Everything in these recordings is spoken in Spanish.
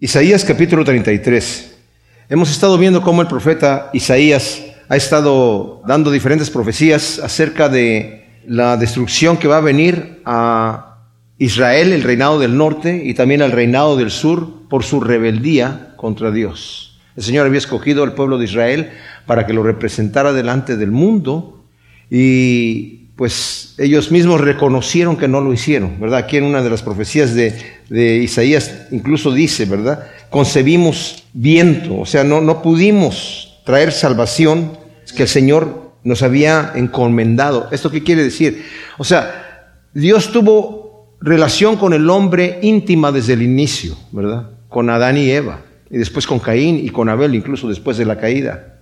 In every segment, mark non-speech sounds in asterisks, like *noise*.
Isaías capítulo 33. Hemos estado viendo cómo el profeta Isaías ha estado dando diferentes profecías acerca de la destrucción que va a venir a Israel, el reinado del norte, y también al reinado del sur por su rebeldía contra Dios. El Señor había escogido al pueblo de Israel para que lo representara delante del mundo y pues ellos mismos reconocieron que no lo hicieron, ¿verdad? Aquí en una de las profecías de, Isaías incluso dice, ¿verdad? Concebimos viento, o sea, no, no pudimos traer salvación que el Señor nos había encomendado. ¿Esto qué quiere decir? O sea, Dios tuvo relación con el hombre íntima desde el inicio, ¿verdad? Con Adán y Eva, y después con Caín y con Abel, incluso después de la caída.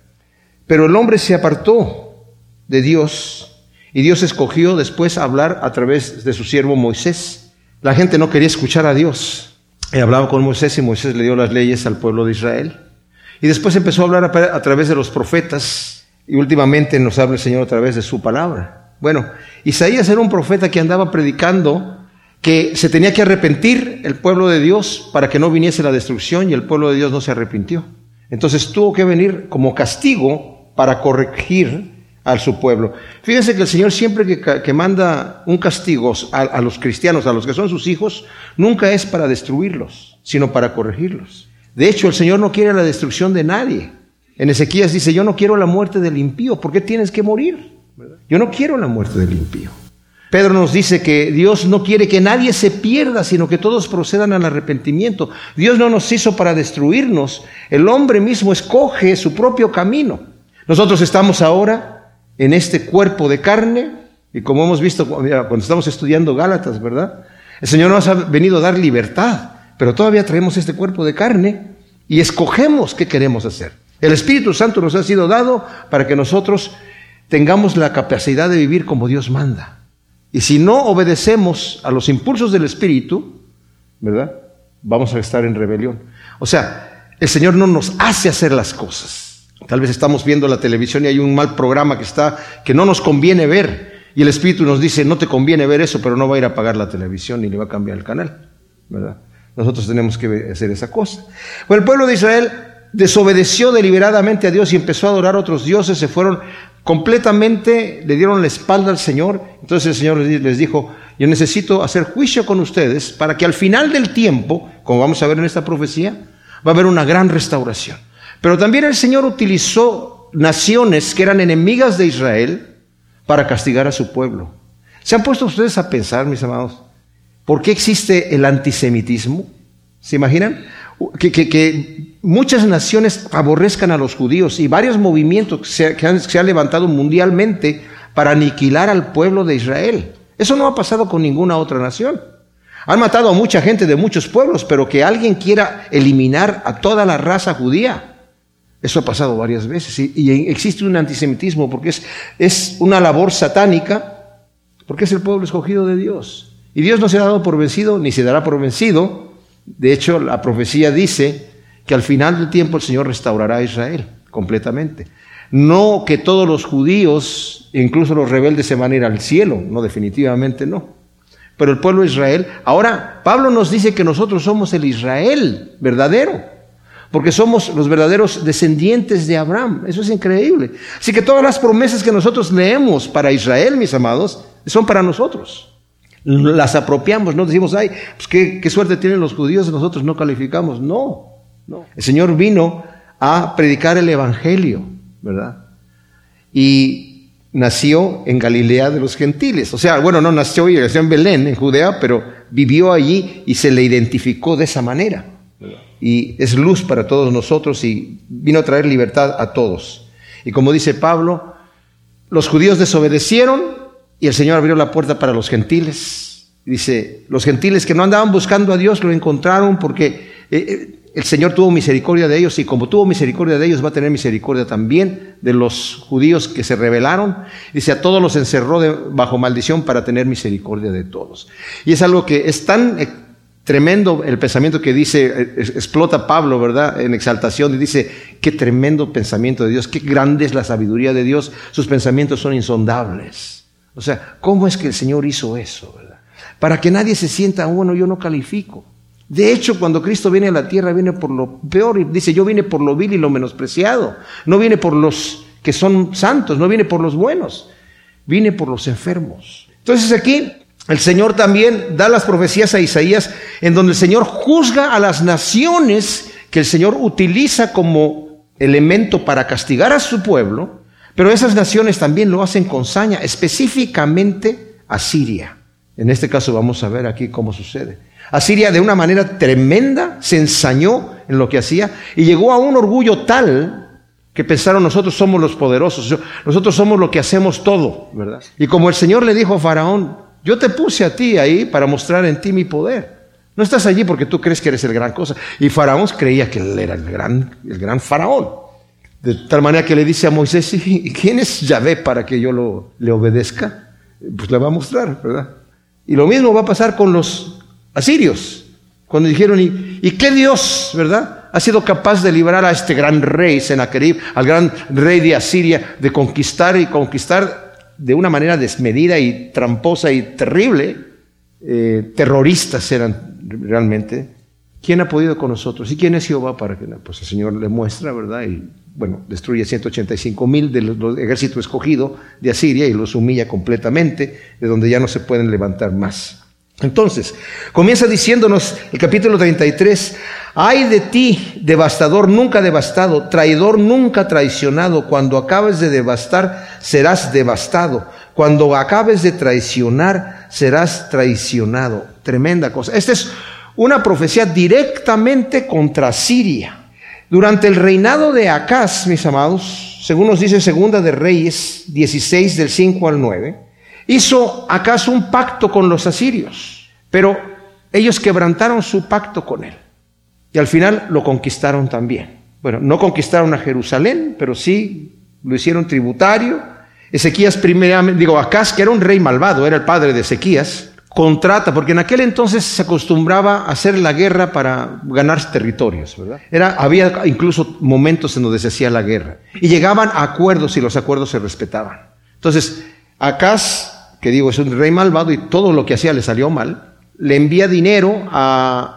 Pero el hombre se apartó de Dios y Dios escogió después hablar a través de su siervo Moisés. La gente no quería escuchar a Dios. Y hablaba con Moisés y Moisés le dio las leyes al pueblo de Israel. Y después empezó a hablar a, través de los profetas y últimamente nos habla el Señor a través de su palabra. Bueno, Isaías era un profeta que andaba predicando que se tenía que arrepentir el pueblo de Dios para que no viniese la destrucción y el pueblo de Dios no se arrepintió. Entonces tuvo que venir como castigo para corregir a su pueblo. Fíjense que el Señor siempre que, manda un castigo a, los cristianos, a los que son sus hijos, nunca es para destruirlos, sino para corregirlos. De hecho, el Señor no quiere la destrucción de nadie. En Ezequías dice, yo no quiero la muerte del impío, ¿por qué tienes que morir? Yo no quiero la muerte del impío. Pedro nos dice que Dios no quiere que nadie se pierda, sino que todos procedan al arrepentimiento. Dios no nos hizo para destruirnos. El hombre mismo escoge su propio camino. Nosotros estamos ahora en este cuerpo de carne, y como hemos visto cuando estamos estudiando Gálatas, ¿verdad? El Señor nos ha venido a dar libertad, pero todavía traemos este cuerpo de carne y escogemos qué queremos hacer. El Espíritu Santo nos ha sido dado para que nosotros tengamos la capacidad de vivir como Dios manda. Y si no obedecemos a los impulsos del Espíritu, ¿verdad? Vamos a estar en rebelión. O sea, el Señor no nos hace hacer las cosas. Tal vez estamos viendo la televisión y hay un mal programa que está que no nos conviene ver y el Espíritu nos dice, no te conviene ver eso, pero no va a ir a apagar la televisión ni le va a cambiar el canal, ¿verdad? Nosotros tenemos que hacer esa cosa. Bueno, el pueblo de Israel desobedeció deliberadamente a Dios y empezó a adorar a otros dioses, se fueron completamente, le dieron la espalda al Señor. Entonces el Señor les dijo, yo necesito hacer juicio con ustedes para que al final del tiempo, como vamos a ver en esta profecía, va a haber una gran restauración. Pero también el Señor utilizó naciones que eran enemigas de Israel para castigar a su pueblo. ¿Se han puesto ustedes a pensar, mis amados, por qué existe el antisemitismo? ¿Se imaginan? Que, muchas naciones aborrezcan a los judíos y varios movimientos se, que, se han levantado mundialmente para aniquilar al pueblo de Israel. Eso no ha pasado con ninguna otra nación. Han matado a mucha gente de muchos pueblos, pero que alguien quiera eliminar a toda la raza judía, eso ha pasado varias veces y, existe un antisemitismo porque es, es una labor satánica, porque es el pueblo escogido de Dios. Y Dios no se ha dado por vencido ni se dará por vencido. De hecho, la profecía dice que al final del tiempo el Señor restaurará a Israel completamente. No que todos los judíos, incluso los rebeldes, se van a ir al cielo, no, definitivamente no. Pero el pueblo de Israel, ahora Pablo nos dice que nosotros somos el Israel verdadero porque somos los verdaderos descendientes de Abraham. Eso es increíble. Así que todas las promesas que nosotros leemos para Israel, mis amados, son para nosotros. Las apropiamos, no decimos, ay, pues qué, suerte tienen los judíos, nosotros no calificamos. No, no. El Señor vino a predicar el Evangelio, ¿verdad? Y nació en Galilea de los gentiles. O sea, bueno, no nació, nació en Belén, en Judea, pero vivió allí y se le identificó de esa manera y es luz para todos nosotros y vino a traer libertad a todos. Y como dice Pablo, los judíos desobedecieron y el Señor abrió la puerta para los gentiles. Dice, los gentiles que no andaban buscando a Dios lo encontraron porque eh, eh, el Señor tuvo misericordia de ellos y como tuvo misericordia de ellos va a tener misericordia también de los judíos que se rebelaron. Dice, a todos los encerró bajo maldición para tener misericordia de todos. Y es algo que es tan Tremendo el pensamiento que dice, eh, explota Pablo, ¿verdad? En exaltación y dice, qué tremendo pensamiento de Dios, qué grande es la sabiduría de Dios, sus pensamientos son insondables. O sea, ¿cómo es que el Señor hizo eso, verdad? Para que nadie se sienta, bueno, yo no califico. De hecho, cuando Cristo viene a la tierra, viene por lo peor y dice, yo vine por lo vil y lo menospreciado. No viene por los que son santos, no viene por los buenos, viene por los enfermos. Entonces aquí el Señor también da las profecías a Isaías en donde el Señor juzga a las naciones que el Señor utiliza como elemento para castigar a su pueblo, pero esas naciones también lo hacen con saña, específicamente a Siria. En este caso vamos a ver aquí cómo sucede. Asiria de una manera tremenda se ensañó en lo que hacía y llegó a un orgullo tal que pensaron nosotros somos los poderosos, nosotros somos lo que hacemos todo, ¿verdad? Y como el Señor le dijo a Faraón, yo te puse a ti ahí para mostrar en ti mi poder. No estás allí porque tú crees que eres el gran cosa. Y Faraón creía que él era el gran, el gran faraón. De tal manera que le dice a Moisés, ¿y quién es Yahvé para que yo lo, le obedezca? Pues le va a mostrar, ¿verdad? Y lo mismo va a pasar con los asirios, cuando dijeron, ¿y, qué Dios, verdad? Ha sido capaz de librar a este gran rey, Sennacherib, al gran rey de Asiria, de conquistar y conquistar de una manera desmedida y tramposa y terrible. Eh, terroristas eran realmente. ¿Quién ha podido con nosotros? ¿Y quién es Jehová para que? Pues el Señor le muestra, ¿verdad? Y bueno, destruye 185 mil del ejército escogido de Asiria y los humilla completamente, de donde ya no se pueden levantar más. Entonces, comienza diciéndonos el capítulo 33, ay de ti, devastador nunca devastado, traidor nunca traicionado, cuando acabes de devastar, serás devastado, cuando acabes de traicionar, serás traicionado. Tremenda cosa. Esta es una profecía directamente contra Siria. Durante el reinado de Acaz, mis amados, según nos dice Segunda de Reyes 16 del 5 al 9, hizo acaso un pacto con los asirios, pero ellos quebrantaron su pacto con él y al final lo conquistaron también. Bueno, no conquistaron a Jerusalén, pero sí lo hicieron tributario. Ezequías primeramente, digo, Acaz, que era un rey malvado, era el padre de Ezequías, contrata, porque en aquel entonces se acostumbraba a hacer la guerra para ganar territorios, ¿verdad? Era, había incluso momentos en donde se hacía la guerra. Y llegaban a acuerdos y los acuerdos se respetaban. Entonces, Acaz que digo es un rey malvado y todo lo que hacía le salió mal, le envía dinero a,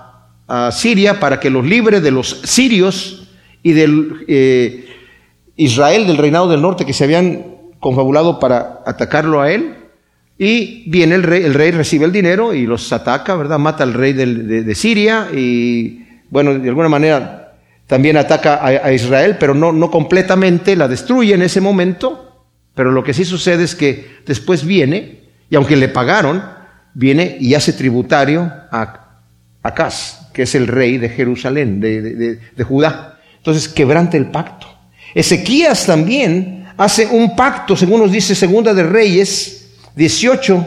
Siria para que los libre de los sirios y del eh, Israel, del reinado del norte, que se habían confabulado para atacarlo a él. Y viene el rey, el rey recibe el dinero y los ataca, ¿verdad? Mata al rey de, Siria y, bueno, de alguna manera también ataca a, a Israel, pero no, no completamente, la destruye en ese momento pero lo que sí sucede es que después viene, y aunque le pagaron, viene y hace tributario a Acaz, que es el rey de Jerusalén, de, Judá. Entonces quebrante el pacto. Ezequías también hace un pacto, según nos dice Segunda de Reyes 18,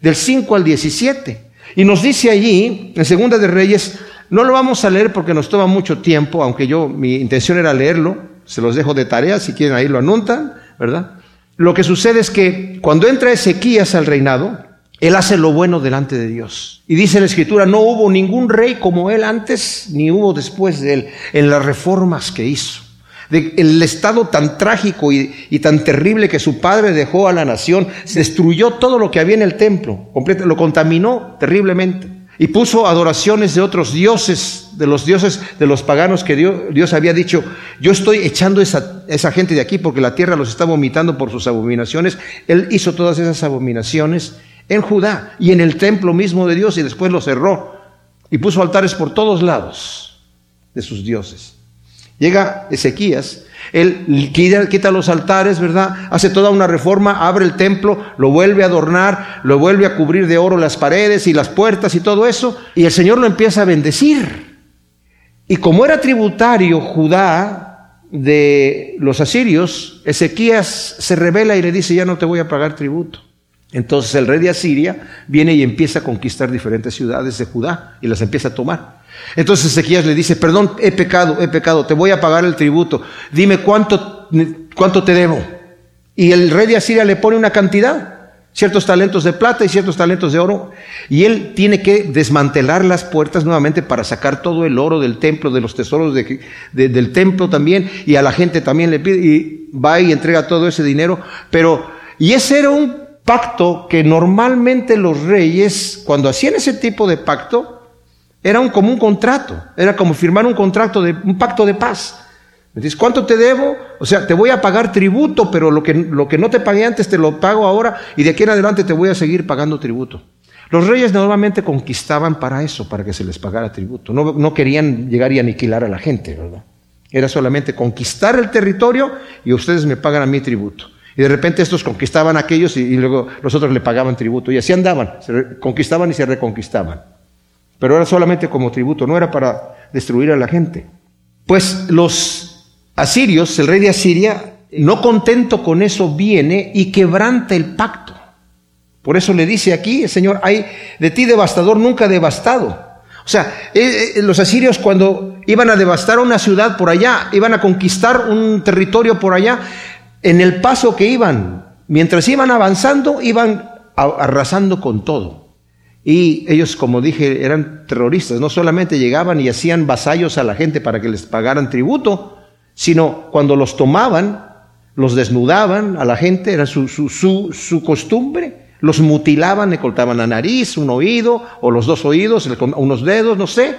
del 5 al 17. Y nos dice allí, en Segunda de Reyes, no lo vamos a leer porque nos toma mucho tiempo, aunque yo mi intención era leerlo, se los dejo de tarea, si quieren ahí lo anotan, ¿verdad? Lo que sucede es que cuando entra Ezequías al reinado, él hace lo bueno delante de Dios. Y dice la escritura, no hubo ningún rey como él antes, ni hubo después de él, en las reformas que hizo. El estado tan trágico y, y, tan terrible que su padre dejó a la nación, se destruyó todo lo que había en el templo, lo contaminó terriblemente. Y puso adoraciones de otros dioses, de los dioses de los paganos que Dios, había dicho, yo estoy echando esa, esa gente de aquí porque la tierra los está vomitando por sus abominaciones. Él hizo todas esas abominaciones en Judá y en el templo mismo de Dios y después lo cerró y puso altares por todos lados de sus dioses. Llega Ezequías él quita los altares, ¿verdad? Hace toda una reforma, abre el templo, lo vuelve a adornar, lo vuelve a cubrir de oro las paredes y las puertas y todo eso, y el Señor lo empieza a bendecir. Y como era tributario Judá de los asirios, Ezequías se revela y le dice, ya no te voy a pagar tributo. Entonces el rey de Asiria viene y empieza a conquistar diferentes ciudades de Judá y las empieza a tomar. Entonces Ezequías le dice, perdón, he pecado, he pecado, te voy a pagar el tributo. Dime cuánto, cuánto te debo. Y el rey de Asiria le pone una cantidad, ciertos talentos de plata y ciertos talentos de oro. Y él tiene que desmantelar las puertas nuevamente para sacar todo el oro del templo, de los tesoros del templo también. Y a la gente también le pide, y va y entrega todo ese dinero. Pero, y ese era un pacto que normalmente los reyes, cuando hacían ese tipo de pacto, Era un, como un contrato, era como firmar un contrato de un pacto de paz. Dices, ¿cuánto te debo? O sea, te voy a pagar tributo, pero lo que, lo que no te pagué antes te lo pago ahora y de aquí en adelante te voy a seguir pagando tributo. Los reyes normalmente conquistaban para eso, para que se les pagara tributo. No, no querían llegar y aniquilar a la gente, ¿verdad? Era solamente conquistar el territorio y ustedes me pagan a mí tributo. Y de repente estos conquistaban a aquellos y, luego los otros le pagaban tributo. Y así andaban, se conquistaban y se reconquistaban. Pero era solamente como tributo, no era para destruir a la gente. Pues los asirios, el rey de Asiria, no contento con eso, viene y quebranta el pacto. Por eso le dice aquí, Señor, hay de ti devastador nunca devastado. O sea, eh, eh, los asirios cuando iban a devastar una ciudad por allá, iban a conquistar un territorio por allá, en el paso que iban, mientras iban avanzando, iban arrasando con todo. Y ellos, como dije, eran terroristas, no solamente llegaban y hacían vasallos a la gente para que les pagaran tributo, sino cuando los tomaban, los desnudaban a la gente, era su, su, su, su costumbre, los mutilaban, le cortaban la nariz, un oído, o los dos oídos, unos dedos, no sé,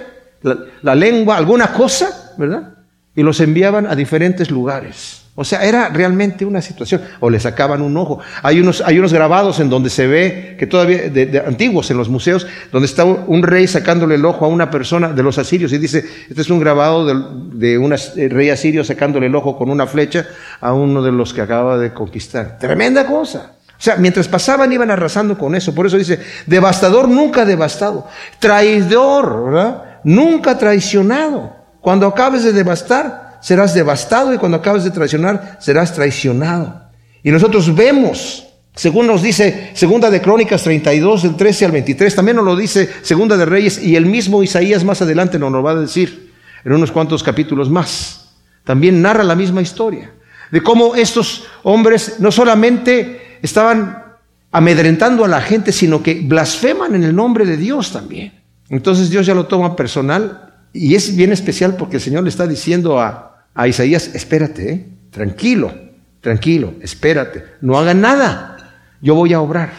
la, lengua, alguna cosa, ¿verdad? Y los enviaban a diferentes lugares. O sea, era realmente una situación. O le sacaban un ojo. Hay unos, hay unos grabados en donde se ve, que todavía, de, antiguos en los museos, donde está un rey sacándole el ojo a una persona de los asirios y dice, este es un grabado de, de un eh, rey asirio sacándole el ojo con una flecha a uno de los que acaba de conquistar. Tremenda cosa. O sea, mientras pasaban iban arrasando con eso. Por eso dice, devastador nunca devastado. Traidor, ¿verdad? Nunca traicionado. Cuando acabes de devastar, serás devastado y cuando acabes de traicionar, serás traicionado. Y nosotros vemos, según nos dice Segunda de Crónicas 32, del 13 al 23, también nos lo dice Segunda de Reyes y el mismo Isaías más adelante nos lo va a decir en unos cuantos capítulos más. También narra la misma historia de cómo estos hombres no solamente estaban amedrentando a la gente, sino que blasfeman en el nombre de Dios también. Entonces Dios ya lo toma personal y es bien especial porque el Señor le está diciendo a, a Isaías, espérate, ¿eh? tranquilo, tranquilo, espérate, no hagan nada, yo voy a obrar.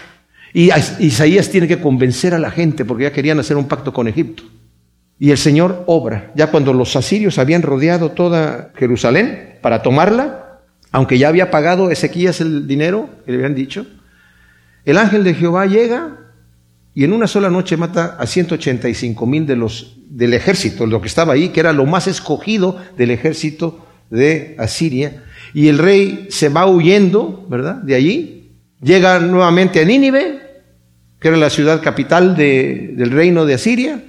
Y Isaías tiene que convencer a la gente porque ya querían hacer un pacto con Egipto. Y el Señor obra. Ya cuando los asirios habían rodeado toda Jerusalén para tomarla, aunque ya había pagado Ezequías el dinero que le habían dicho, el ángel de Jehová llega y en una sola noche mata a 185 mil de los, del ejército, lo que estaba ahí, que era lo más escogido del ejército de Asiria. Y el rey se va huyendo, ¿verdad? De allí. Llega nuevamente a Nínive, que era la ciudad capital del reino de Asiria.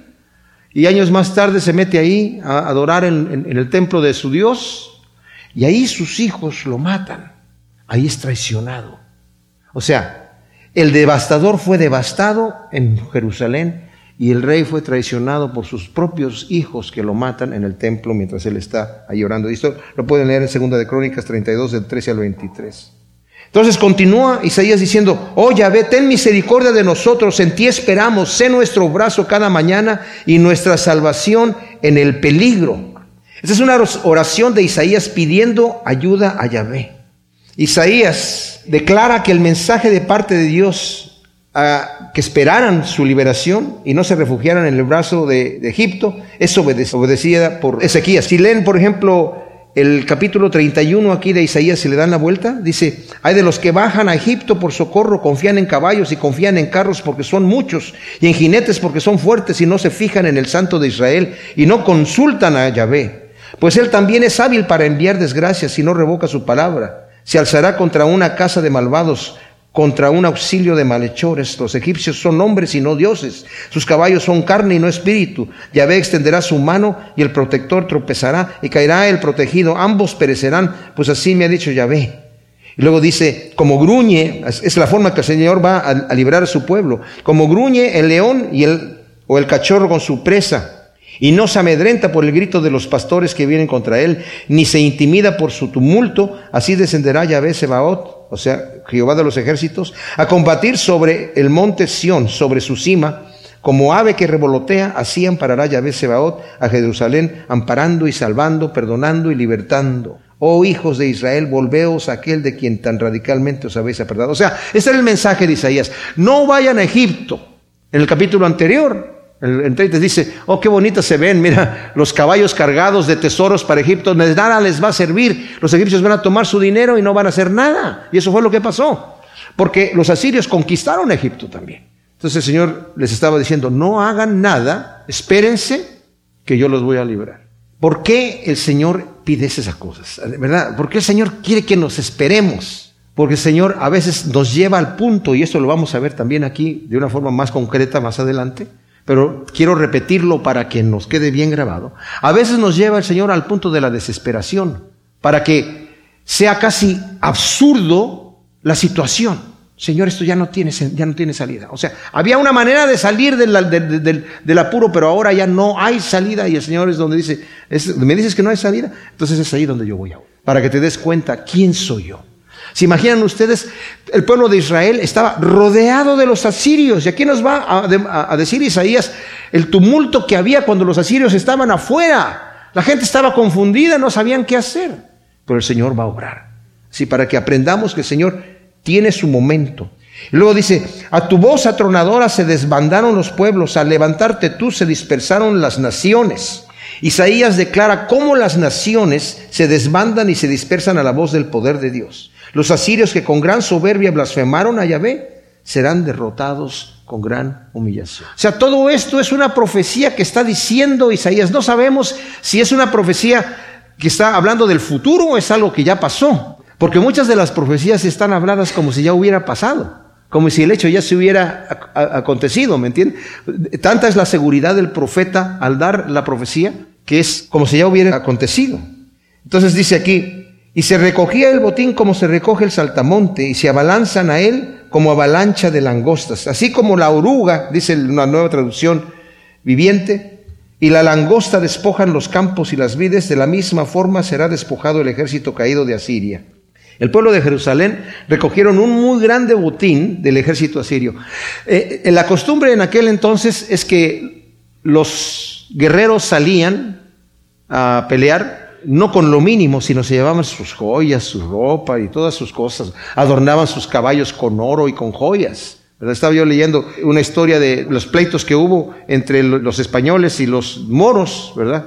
Y años más tarde se mete ahí a adorar en el templo de su Dios, y ahí sus hijos lo matan. Ahí es traicionado. O sea, el devastador fue devastado en Jerusalén y el rey fue traicionado por sus propios hijos que lo matan en el templo mientras él está ahí orando. Esto lo pueden leer en Segunda de Crónicas 32 del 13 al 23. Entonces continúa Isaías diciendo, oh Yahvé, ten misericordia de nosotros, en ti esperamos, sé nuestro brazo cada mañana y nuestra salvación en el peligro. Esta es una oración de Isaías pidiendo ayuda a Yahvé. Isaías declara que el mensaje de parte de Dios a que esperaran su liberación y no se refugiaran en el brazo de, Egipto es obedecida por Ezequías. Si leen, por ejemplo, el capítulo 31 aquí de Isaías, si le dan la vuelta, dice, hay de los que bajan a Egipto por socorro, confían en caballos y confían en carros porque son muchos, y en jinetes porque son fuertes y no se fijan en el Santo de Israel y no consultan a Yahvé. Pues él también es hábil para enviar desgracias si no revoca su palabra. Se alzará contra una casa de malvados, contra un auxilio de malhechores. Los egipcios son hombres y no dioses. Sus caballos son carne y no espíritu. Yahvé extenderá su mano y el protector tropezará y caerá el protegido. Ambos perecerán, pues así me ha dicho Yahvé. Y luego dice, como gruñe, es la forma que el Señor va a, a librar a su pueblo, como gruñe el león y el, o el cachorro con su presa y no se amedrenta por el grito de los pastores que vienen contra él, ni se intimida por su tumulto, así descenderá Yahvé Sebaot, o sea, Jehová de los ejércitos, a combatir sobre el monte Sión, sobre su cima, como ave que revolotea, así amparará Yahvé Sebaot a Jerusalén, amparando y salvando, perdonando y libertando. Oh hijos de Israel, volveos a aquel de quien tan radicalmente os habéis apartado. O sea, ese es el mensaje de Isaías. No vayan a Egipto. En el capítulo anterior El, 30 dice, oh, qué bonitas se ven, mira, los caballos cargados de tesoros para Egipto, nada les va a servir. Los egipcios van a tomar su dinero y no van a hacer nada. Y eso fue lo que pasó. Porque los asirios conquistaron Egipto también. Entonces el Señor les estaba diciendo, no hagan nada, espérense que yo los voy a librar. ¿Por qué el Señor pide esas cosas? ¿Verdad? ¿Por qué el Señor quiere que nos esperemos? Porque el Señor a veces nos lleva al punto, y esto lo vamos a ver también aquí de una forma más concreta más adelante, pero quiero repetirlo para que nos quede bien grabado. A veces nos lleva el Señor al punto de la desesperación, para que sea casi absurdo la situación. Señor, esto ya no tiene, ya no tiene salida. O sea, había una manera de salir del, apuro, pero ahora ya no hay salida. Y el Señor es donde dice, me dices que no hay salida, entonces es ahí donde yo voy. Para que te des cuenta quién soy yo. ¿Se imaginan ustedes? El pueblo de Israel estaba rodeado de los asirios. Y aquí nos va a, decir Isaías el tumulto que había cuando los asirios estaban afuera. La gente estaba confundida, no sabían qué hacer. Pero el Señor va a obrar. Sí, para que aprendamos que el Señor tiene su momento. luego dice, a tu voz atronadora se desbandaron los pueblos, al levantarte tú se dispersaron las naciones. Isaías declara cómo las naciones se desbandan y se dispersan a la voz del poder de Dios. Los asirios que con gran soberbia blasfemaron a Yahvé serán derrotados con gran humillación. O sea, todo esto es una profecía que está diciendo Isaías. No sabemos si es una profecía que está hablando del futuro o es algo que ya pasó. Porque muchas de las profecías están habladas como si ya hubiera pasado, como si el hecho ya se hubiera acontecido, ¿me entiendes? Tanta es la seguridad del profeta al dar la profecía que es como si ya hubiera acontecido. Entonces dice aquí, y se recogía el botín como se recoge el saltamonte, y se abalanzan a él como avalancha de langostas, así como la oruga, dice una nueva traducción viviente, y la langosta despojan los campos y las vides, de la misma forma será despojado el ejército caído de Asiria. El pueblo de Jerusalén recogieron un muy grande botín del ejército asirio. Eh, la costumbre en aquel entonces es que los guerreros salían a pelear no con lo mínimo, sino se llevaban sus joyas, su ropa y todas sus cosas. Adornaban sus caballos con oro y con joyas. Estaba yo leyendo una historia de los pleitos que hubo entre los españoles y los moros, ¿verdad?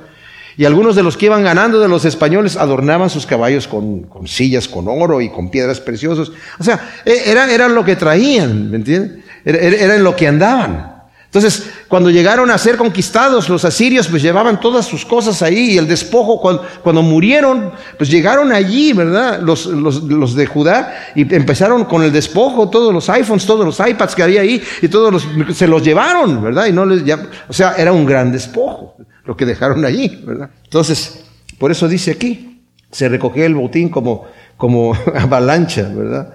Y algunos de los que iban ganando de los españoles adornaban sus caballos con, sillas, con oro y con piedras preciosas. O sea, e, era, era lo que traían, ¿me entiendes? Era, era en lo que andaban. Entonces, cuando llegaron a ser conquistados los asirios, pues llevaban todas sus cosas ahí y el despojo, cuando, cuando murieron, pues llegaron allí, ¿verdad? Los, los, los, de Judá y empezaron con el despojo, todos los iPhones, todos los iPads que había ahí y todos los, se los llevaron, ¿verdad? Y no les, ya, o sea, era un gran despojo lo que dejaron allí, ¿verdad? Entonces, por eso dice aquí, se recogió el botín como, como *laughs* avalancha, ¿verdad?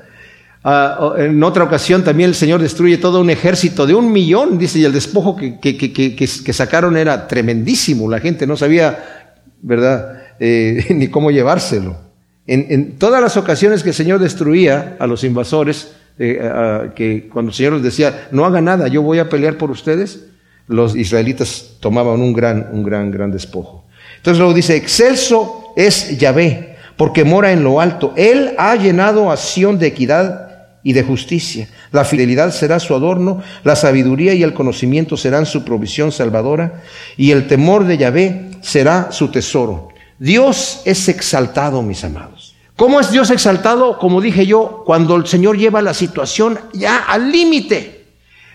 Ah, en otra ocasión también el Señor destruye todo un ejército de un millón, dice, y el despojo que, que, que, que sacaron era tremendísimo, la gente no sabía, ¿verdad?, eh, *laughs* ni cómo llevárselo. En, en, todas las ocasiones que el Señor destruía a los invasores, eh, que cuando el Señor les decía, no haga nada, yo voy a pelear por ustedes, los israelitas tomaban un gran, un gran, gran despojo. Entonces luego dice, excelso es Yahvé, porque mora en lo alto. Él ha llenado a de equidad y de justicia. La fidelidad será su adorno, la sabiduría y el conocimiento serán su provisión salvadora, y el temor de Yahvé será su tesoro. Dios es exaltado, mis amados. ¿Cómo es Dios exaltado? Como dije yo, cuando el Señor lleva la situación ya al límite.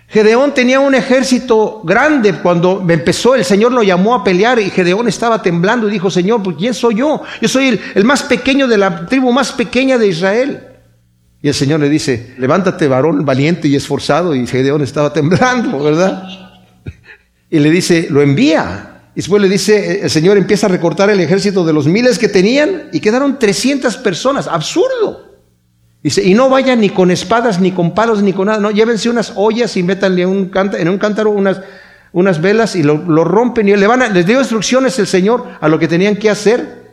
Gedeón tenía un ejército grande cuando empezó, el Señor lo llamó a pelear y Gedeón estaba temblando y dijo, Señor, pues ¿quién soy yo? Yo soy el, el, más pequeño de la tribu más pequeña de Israel. Y el Señor le dice, levántate varón valiente y esforzado. Y Gedeón estaba temblando, ¿verdad? Y le dice, lo envía. Y después le dice, el Señor empieza a recortar el ejército de los miles que tenían y quedaron 300 personas. Absurdo. Dice, y no vayan ni con espadas, ni con palos, ni con nada. No, llévense unas ollas y métanle en un cántaro unas, unas velas y lo, rompen y le van a, les dio instrucciones el Señor a lo que tenían que hacer.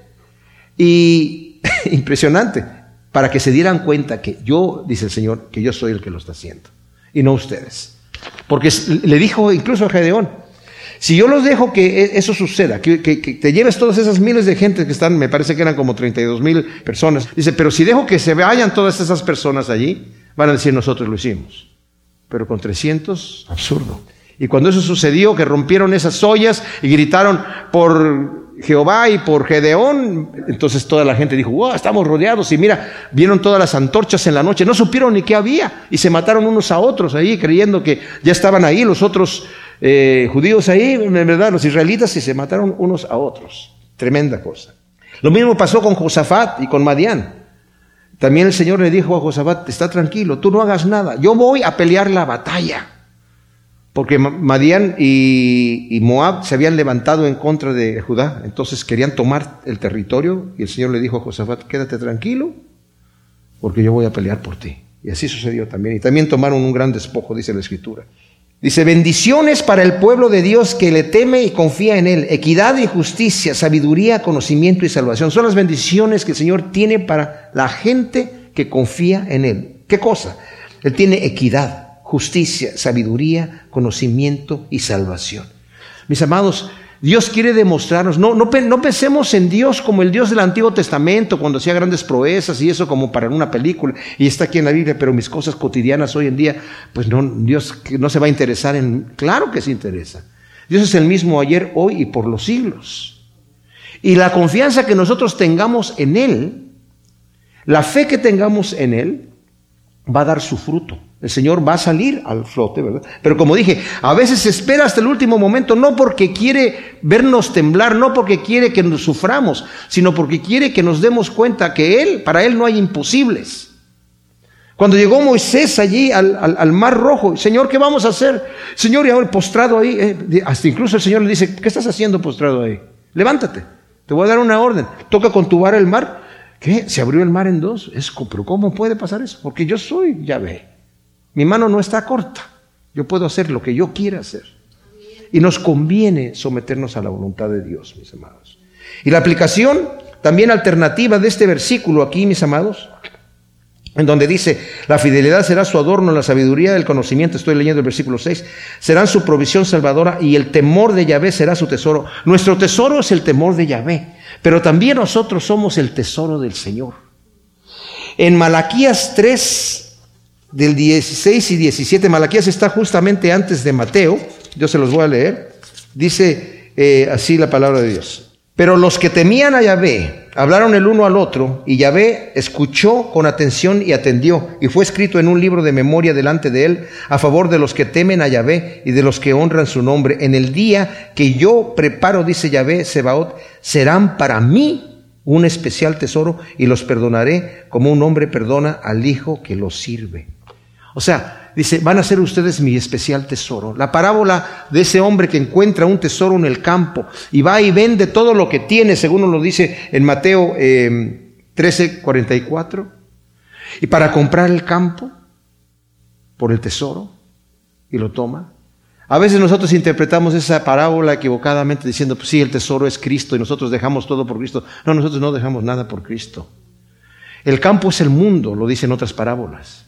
Y *laughs* impresionante, para que se dieran cuenta que yo, dice el Señor, que yo soy el que lo está haciendo y no ustedes. Porque le dijo incluso a Gedeón, si yo los dejo que e, eso suceda, que, te lleves todas esas miles de gente que están, me parece que eran como 32 mil personas, dice, pero si dejo que se vayan todas esas personas allí, van a decir nosotros lo hicimos. Pero con 300, absurdo. Y cuando eso sucedió, que rompieron esas ollas y gritaron por Jehová y por Gedeón, entonces toda la gente dijo, wow, estamos rodeados. Y mira, vieron todas las antorchas en la noche, no supieron ni qué había y se mataron unos a otros ahí, creyendo que ya estaban ahí los otros eh, judíos ahí, en verdad, los israelitas, y se mataron unos a otros. Tremenda cosa. Lo mismo pasó con Josafat y con Madián. También el Señor le dijo a Josafat, está tranquilo, tú no hagas nada, yo voy a pelear la batalla. Porque Madián y, Moab se habían levantado en contra de Judá, entonces querían tomar el territorio y el Señor le dijo a Josafat, quédate tranquilo, porque yo voy a pelear por ti. Y así sucedió también. Y también tomaron un gran despojo, dice la Escritura. Dice, bendiciones para el pueblo de Dios que le teme y confía en Él. Equidad y justicia, sabiduría, conocimiento y salvación. Son las bendiciones que el Señor tiene para la gente que confía en Él. ¿Qué cosa? Él tiene equidad justicia, sabiduría, conocimiento y salvación. Mis amados, Dios quiere demostrarnos, no, no, pensemos en Dios como el Dios del Antiguo Testamento, cuando hacía grandes proezas y eso como para una película, y está aquí en la Biblia, pero mis cosas cotidianas hoy en día, pues no, Dios no se va a interesar en, claro que se interesa. Dios es el mismo ayer, hoy y por los siglos. Y la confianza que nosotros tengamos en Él, la fe que tengamos en Él, va a dar su fruto. El Señor va a salir al flote, ¿verdad? Pero como dije, a veces espera hasta el último momento, no porque quiere vernos temblar, no porque quiere que nos suframos, sino porque quiere que nos demos cuenta que Él, para Él no hay imposibles. Cuando llegó Moisés allí al, mar rojo, Señor, ¿qué vamos a hacer? Señor, y ahora postrado ahí, eh, hasta incluso el Señor le dice, ¿qué estás haciendo postrado ahí? Levántate, te voy a dar una orden, toca con tu vara el mar. ¿Qué? Se abrió el mar en dos. Es, pero ¿cómo puede pasar eso? Porque yo soy Yahvé. Mi mano no está corta. Yo puedo hacer lo que yo quiera hacer. Y nos conviene someternos a la voluntad de Dios, mis amados. Y la aplicación también alternativa de este versículo aquí, mis amados, en donde dice, la fidelidad será su adorno, la sabiduría del conocimiento, estoy leyendo el versículo 6, serán su provisión salvadora y el temor de Yahvé será su tesoro. Nuestro tesoro es el temor de Yahvé, pero también nosotros somos el tesoro del Señor. En Malaquías 3, del 16 y 17. Malaquías está justamente antes de Mateo. Yo se los voy a leer. Dice eh, así la palabra de Dios. Pero los que temían a Yahvé hablaron el uno al otro, y Yahvé escuchó con atención y atendió, y fue escrito en un libro de memoria delante de él, a favor de los que temen a Yahvé y de los que honran su nombre. En el día que yo preparo, dice Yahvé, Sebaot, serán para mí un especial tesoro, y los perdonaré como un hombre perdona al hijo que los sirve. O sea, dice, van a ser ustedes mi especial tesoro. La parábola de ese hombre que encuentra un tesoro en el campo y va y vende todo lo que tiene, según lo dice en Mateo eh, 13, 44. Y para comprar el campo por el tesoro y lo toma. A veces nosotros interpretamos esa parábola equivocadamente diciendo, pues sí, el tesoro es Cristo y nosotros dejamos todo por Cristo. No, nosotros no dejamos nada por Cristo. El campo es el mundo, lo dicen otras parábolas.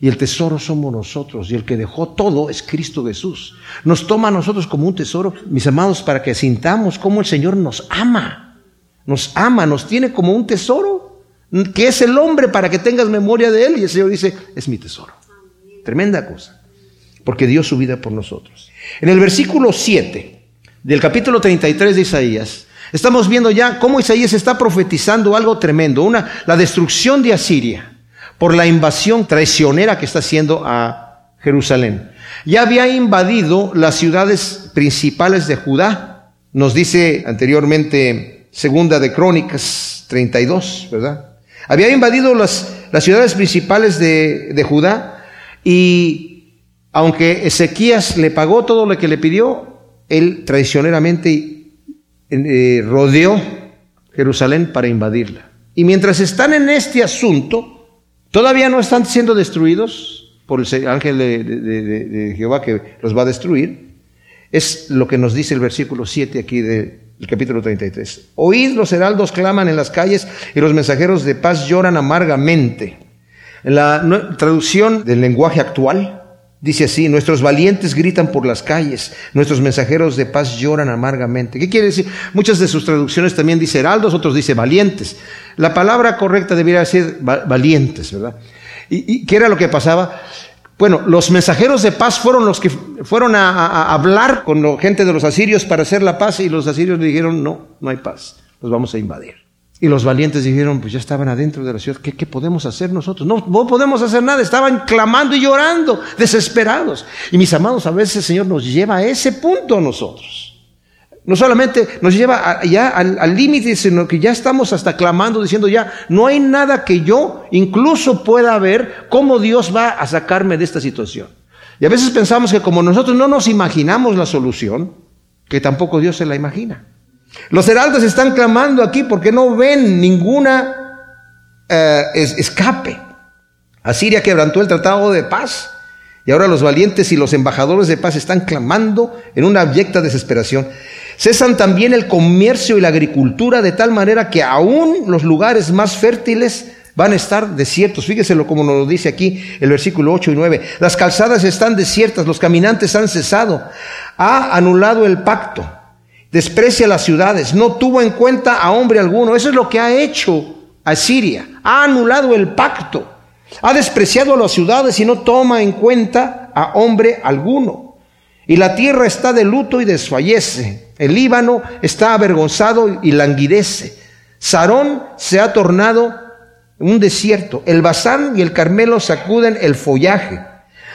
Y el tesoro somos nosotros. Y el que dejó todo es Cristo Jesús. Nos toma a nosotros como un tesoro, mis amados, para que sintamos cómo el Señor nos ama. Nos ama, nos tiene como un tesoro. Que es el hombre para que tengas memoria de Él. Y el Señor dice, es mi tesoro. Tremenda cosa. Porque dio su vida por nosotros. En el versículo 7 del capítulo 33 de Isaías, estamos viendo ya cómo Isaías está profetizando algo tremendo. Una, la destrucción de Asiria por la invasión traicionera que está haciendo a Jerusalén. Ya había invadido las ciudades principales de Judá, nos dice anteriormente Segunda de Crónicas 32, ¿verdad? Había invadido las, las ciudades principales de, de Judá y aunque Ezequías le pagó todo lo que le pidió, él traicioneramente eh, rodeó Jerusalén para invadirla. Y mientras están en este asunto, Todavía no están siendo destruidos por el ángel de, Jehová que los va a destruir. Es lo que nos dice el versículo 7 aquí del capítulo 33. Oíd, los heraldos claman en las calles y los mensajeros de paz lloran amargamente. En la traducción del lenguaje actual, Dice así, nuestros valientes gritan por las calles, nuestros mensajeros de paz lloran amargamente. ¿Qué quiere decir? Muchas de sus traducciones también dice heraldos, otros dice valientes. La palabra correcta debería ser valientes, ¿verdad? ¿Y, qué era lo que pasaba? Bueno, los mensajeros de paz fueron los que fueron a, hablar con la gente de los asirios para hacer la paz y los asirios le dijeron, no, no hay paz, los vamos a invadir. Y los valientes dijeron, pues ya estaban adentro de la ciudad, ¿qué, podemos hacer nosotros? No, no podemos hacer nada, estaban clamando y llorando, desesperados. Y mis amados, a veces el Señor nos lleva a ese punto a nosotros. No solamente nos lleva ya al límite, sino que ya estamos hasta clamando, diciendo ya, no hay nada que yo incluso pueda ver cómo Dios va a sacarme de esta situación. Y a veces pensamos que como nosotros no nos imaginamos la solución, que tampoco Dios se la imagina. Los heraldos están clamando aquí porque no ven ninguna eh, escape. Asiria quebrantó el tratado de paz y ahora los valientes y los embajadores de paz están clamando en una abyecta desesperación. Cesan también el comercio y la agricultura de tal manera que aún los lugares más fértiles van a estar desiertos. Fíjese como nos dice aquí el versículo 8 y 9. Las calzadas están desiertas, los caminantes han cesado. Ha anulado el pacto, desprecia las ciudades, no tuvo en cuenta a hombre alguno. Eso es lo que ha hecho Asiria. Ha anulado el pacto. Ha despreciado a las ciudades y no toma en cuenta a hombre alguno. Y la tierra está de luto y desfallece. El Líbano está avergonzado y languidece. Sarón se ha tornado un desierto. El Bazán y el Carmelo sacuden el follaje.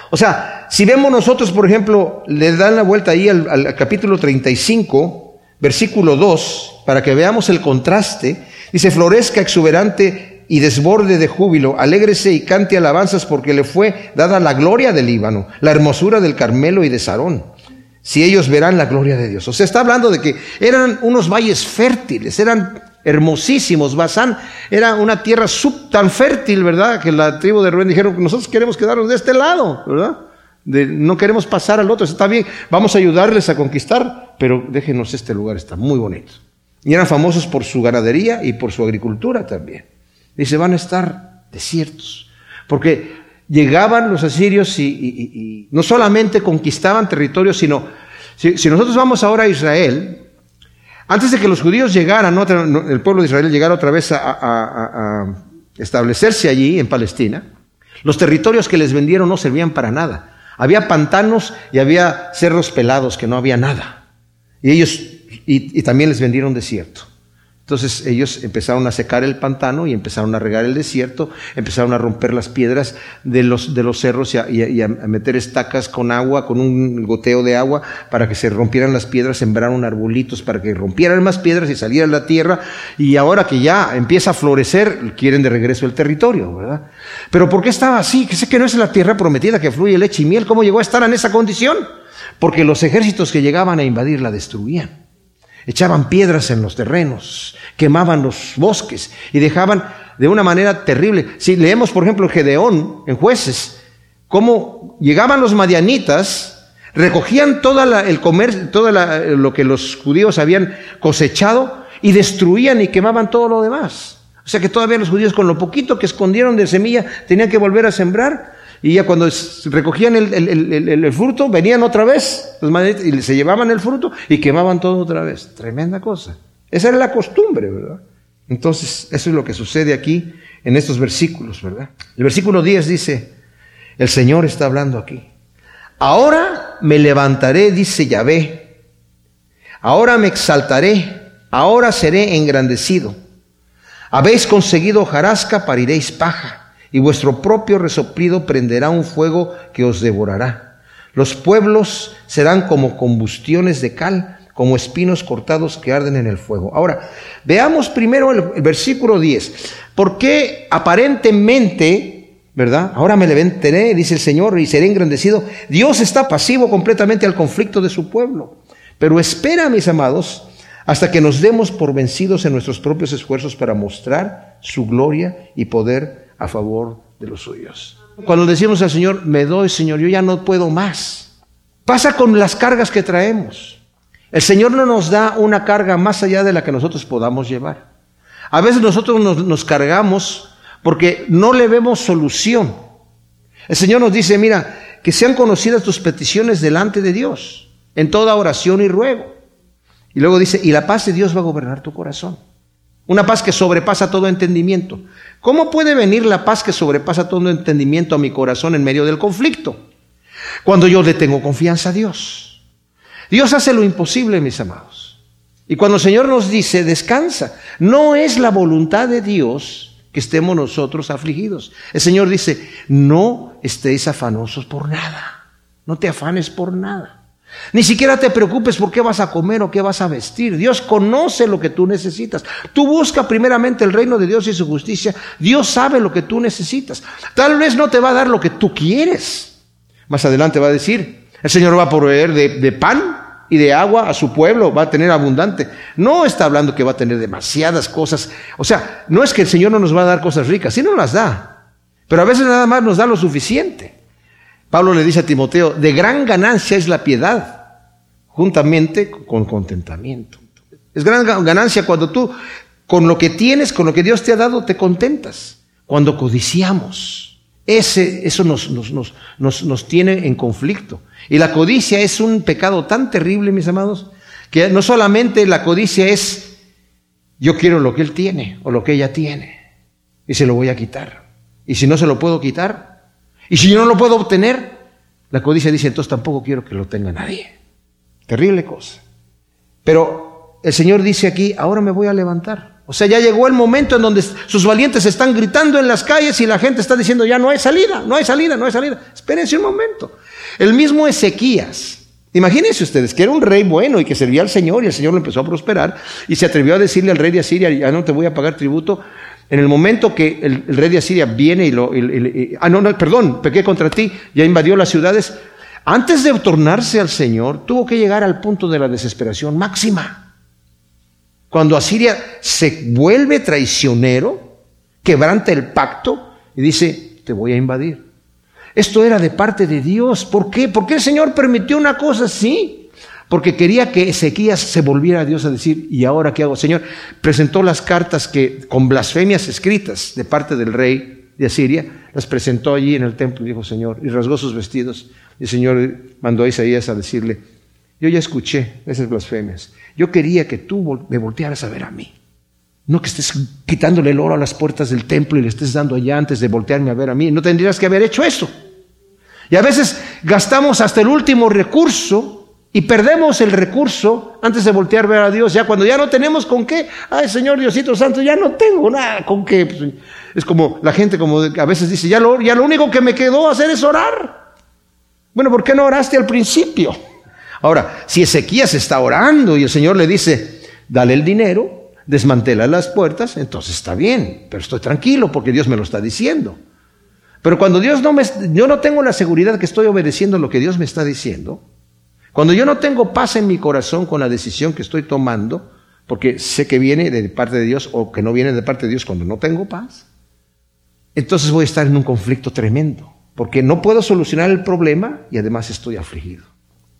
O sea, si vemos nosotros, por ejemplo, le dan la vuelta ahí al, al capítulo 35, versículo 2, para que veamos el contraste, dice, florezca exuberante y desborde de júbilo, alégrese y cante alabanzas porque le fue dada la gloria del Líbano, la hermosura del Carmelo y de Sarón si ellos verán la gloria de Dios. O sea, está hablando de que eran unos valles fértiles, eran hermosísimos. Basán era una tierra sub tan fértil, ¿verdad? Que la tribu de Rubén dijeron, nosotros queremos quedarnos de este lado, ¿verdad? No queremos pasar al otro. Está bien, vamos a ayudarles a conquistar, pero déjenos este lugar, está muy bonito. Y eran famosos por su ganadería y por su agricultura también. Dice, van a estar desiertos. Porque llegaban los asirios y, no solamente conquistaban territorios, sino, si, nosotros vamos ahora a Israel, antes de que los judíos llegaran, el pueblo de Israel llegara otra vez a, establecerse allí en Palestina, los territorios que les vendieron no servían para nada. Había pantanos y había cerros pelados que no había nada. Y ellos, y también les vendieron desierto. Entonces ellos empezaron a secar el pantano y empezaron a regar el desierto, empezaron a romper las piedras de los, de los cerros y a, meter estacas con agua, con un goteo de agua, para que se rompieran las piedras, sembraron arbolitos para que rompieran más piedras y salieran la tierra. Y ahora que ya empieza a florecer, quieren de regreso el territorio, ¿verdad? Pero ¿por qué estaba así? Que sé que no es la tierra prometida que fluye leche y miel. ¿Cómo llegó a estar en esa condición? Porque los ejércitos que llegaban a invadir la destruían echaban piedras en los terrenos, quemaban los bosques y dejaban de una manera terrible. Si leemos, por ejemplo, Gedeón en jueces, cómo llegaban los madianitas, recogían toda el comercio, todo lo que los judíos habían cosechado y destruían y quemaban todo lo demás. O sea que todavía los judíos con lo poquito que escondieron de semilla tenían que volver a sembrar y ya cuando recogían el, fruto, venían otra vez los y se llevaban el fruto y quemaban todo otra vez. Tremenda cosa. Esa era la costumbre, ¿verdad? Entonces, eso es lo que sucede aquí en estos versículos, ¿verdad? El versículo 10 dice, el Señor está hablando aquí. Ahora me levantaré, dice Yahvé. Ahora me exaltaré. Ahora seré engrandecido. Habéis conseguido jarasca, pariréis paja y vuestro propio resoplido prenderá un fuego que os devorará. Los pueblos serán como combustiones de cal, como espinos cortados que arden en el fuego. Ahora, veamos primero el, versículo 10. ¿Por qué aparentemente, verdad? Ahora me levantaré, dice el Señor, y seré engrandecido. Dios está pasivo completamente al conflicto de su pueblo. Pero espera, mis amados, hasta que nos demos por vencidos en nuestros propios esfuerzos para mostrar su gloria y poder a favor de los suyos. Cuando decimos al Señor, me doy Señor, yo ya no puedo más. Pasa con las cargas que traemos. El Señor no nos da una carga más allá de la que nosotros podamos llevar. A veces nosotros nos, cargamos porque no le vemos solución. El Señor nos dice, mira, que sean conocidas tus peticiones delante de Dios, en toda oración y ruego. Y luego dice, y la paz de Dios va a gobernar tu corazón. Una paz que sobrepasa todo entendimiento. ¿Cómo puede venir la paz que sobrepasa todo entendimiento a mi corazón en medio del conflicto? Cuando yo le tengo confianza a Dios. Dios hace lo imposible, mis amados. Y cuando el Señor nos dice, descansa, no es la voluntad de Dios que estemos nosotros afligidos. El Señor dice, no estéis afanosos por nada. No te afanes por nada. Ni siquiera te preocupes por qué vas a comer o qué vas a vestir. Dios conoce lo que tú necesitas. Tú busca primeramente el reino de Dios y su justicia. Dios sabe lo que tú necesitas. Tal vez no te va a dar lo que tú quieres. Más adelante va a decir, el Señor va a proveer de, pan y de agua a su pueblo, va a tener abundante. No está hablando que va a tener demasiadas cosas. O sea, no es que el Señor no nos va a dar cosas ricas, sí nos las da. Pero a veces nada más nos da lo suficiente. Pablo le dice a Timoteo, de gran ganancia es la piedad, juntamente con contentamiento. Es gran ganancia cuando tú, con lo que tienes, con lo que Dios te ha dado, te contentas. Cuando codiciamos, ese, eso nos, nos, nos, nos tiene en conflicto. Y la codicia es un pecado tan terrible, mis amados, que no solamente la codicia es, yo quiero lo que él tiene o lo que ella tiene, y se lo voy a quitar. Y si no se lo puedo quitar, y si yo no lo puedo obtener, la codicia dice, entonces tampoco quiero que lo tenga nadie. Terrible cosa. Pero el Señor dice aquí, ahora me voy a levantar. O sea, ya llegó el momento en donde sus valientes están gritando en las calles y la gente está diciendo, ya no hay salida, no hay salida, no hay salida. Espérense un momento. El mismo Ezequías, Imagínense ustedes que era un rey bueno y que servía al Señor y el Señor lo empezó a prosperar y se atrevió a decirle al rey de Asiria, ya no te voy a pagar tributo, en el momento que el, rey de Asiria viene y lo... ah, no, no, perdón, pequé contra ti, ya invadió las ciudades. Antes de tornarse al Señor, tuvo que llegar al punto de la desesperación máxima. Cuando Asiria se vuelve traicionero, quebranta el pacto y dice, te voy a invadir. Esto era de parte de Dios. ¿Por qué? ¿Por qué el Señor permitió una cosa así? Porque quería que Ezequías se volviera a Dios a decir, ¿y ahora qué hago? Señor, presentó las cartas que con blasfemias escritas de parte del rey de Asiria, las presentó allí en el templo y dijo, Señor, y rasgó sus vestidos. Y el Señor mandó a Isaías a decirle, yo ya escuché esas blasfemias. Yo quería que tú me voltearas a ver a mí. No que estés quitándole el oro a las puertas del templo y le estés dando allá antes de voltearme a ver a mí. No tendrías que haber hecho eso. Y a veces gastamos hasta el último recurso y perdemos el recurso antes de voltear a ver a Dios, ya cuando ya no tenemos con qué, ay Señor Diosito Santo, ya no tengo nada con qué. Pues, es como la gente como a veces dice, ya lo, ya lo único que me quedó hacer es orar. Bueno, ¿por qué no oraste al principio? Ahora, si Ezequías está orando y el Señor le dice, dale el dinero, desmantela las puertas, entonces está bien, pero estoy tranquilo porque Dios me lo está diciendo. Pero cuando Dios no me, yo no tengo la seguridad que estoy obedeciendo lo que Dios me está diciendo, cuando yo no tengo paz en mi corazón con la decisión que estoy tomando, porque sé que viene de parte de Dios o que no viene de parte de Dios cuando no tengo paz, entonces voy a estar en un conflicto tremendo, porque no puedo solucionar el problema y además estoy afligido.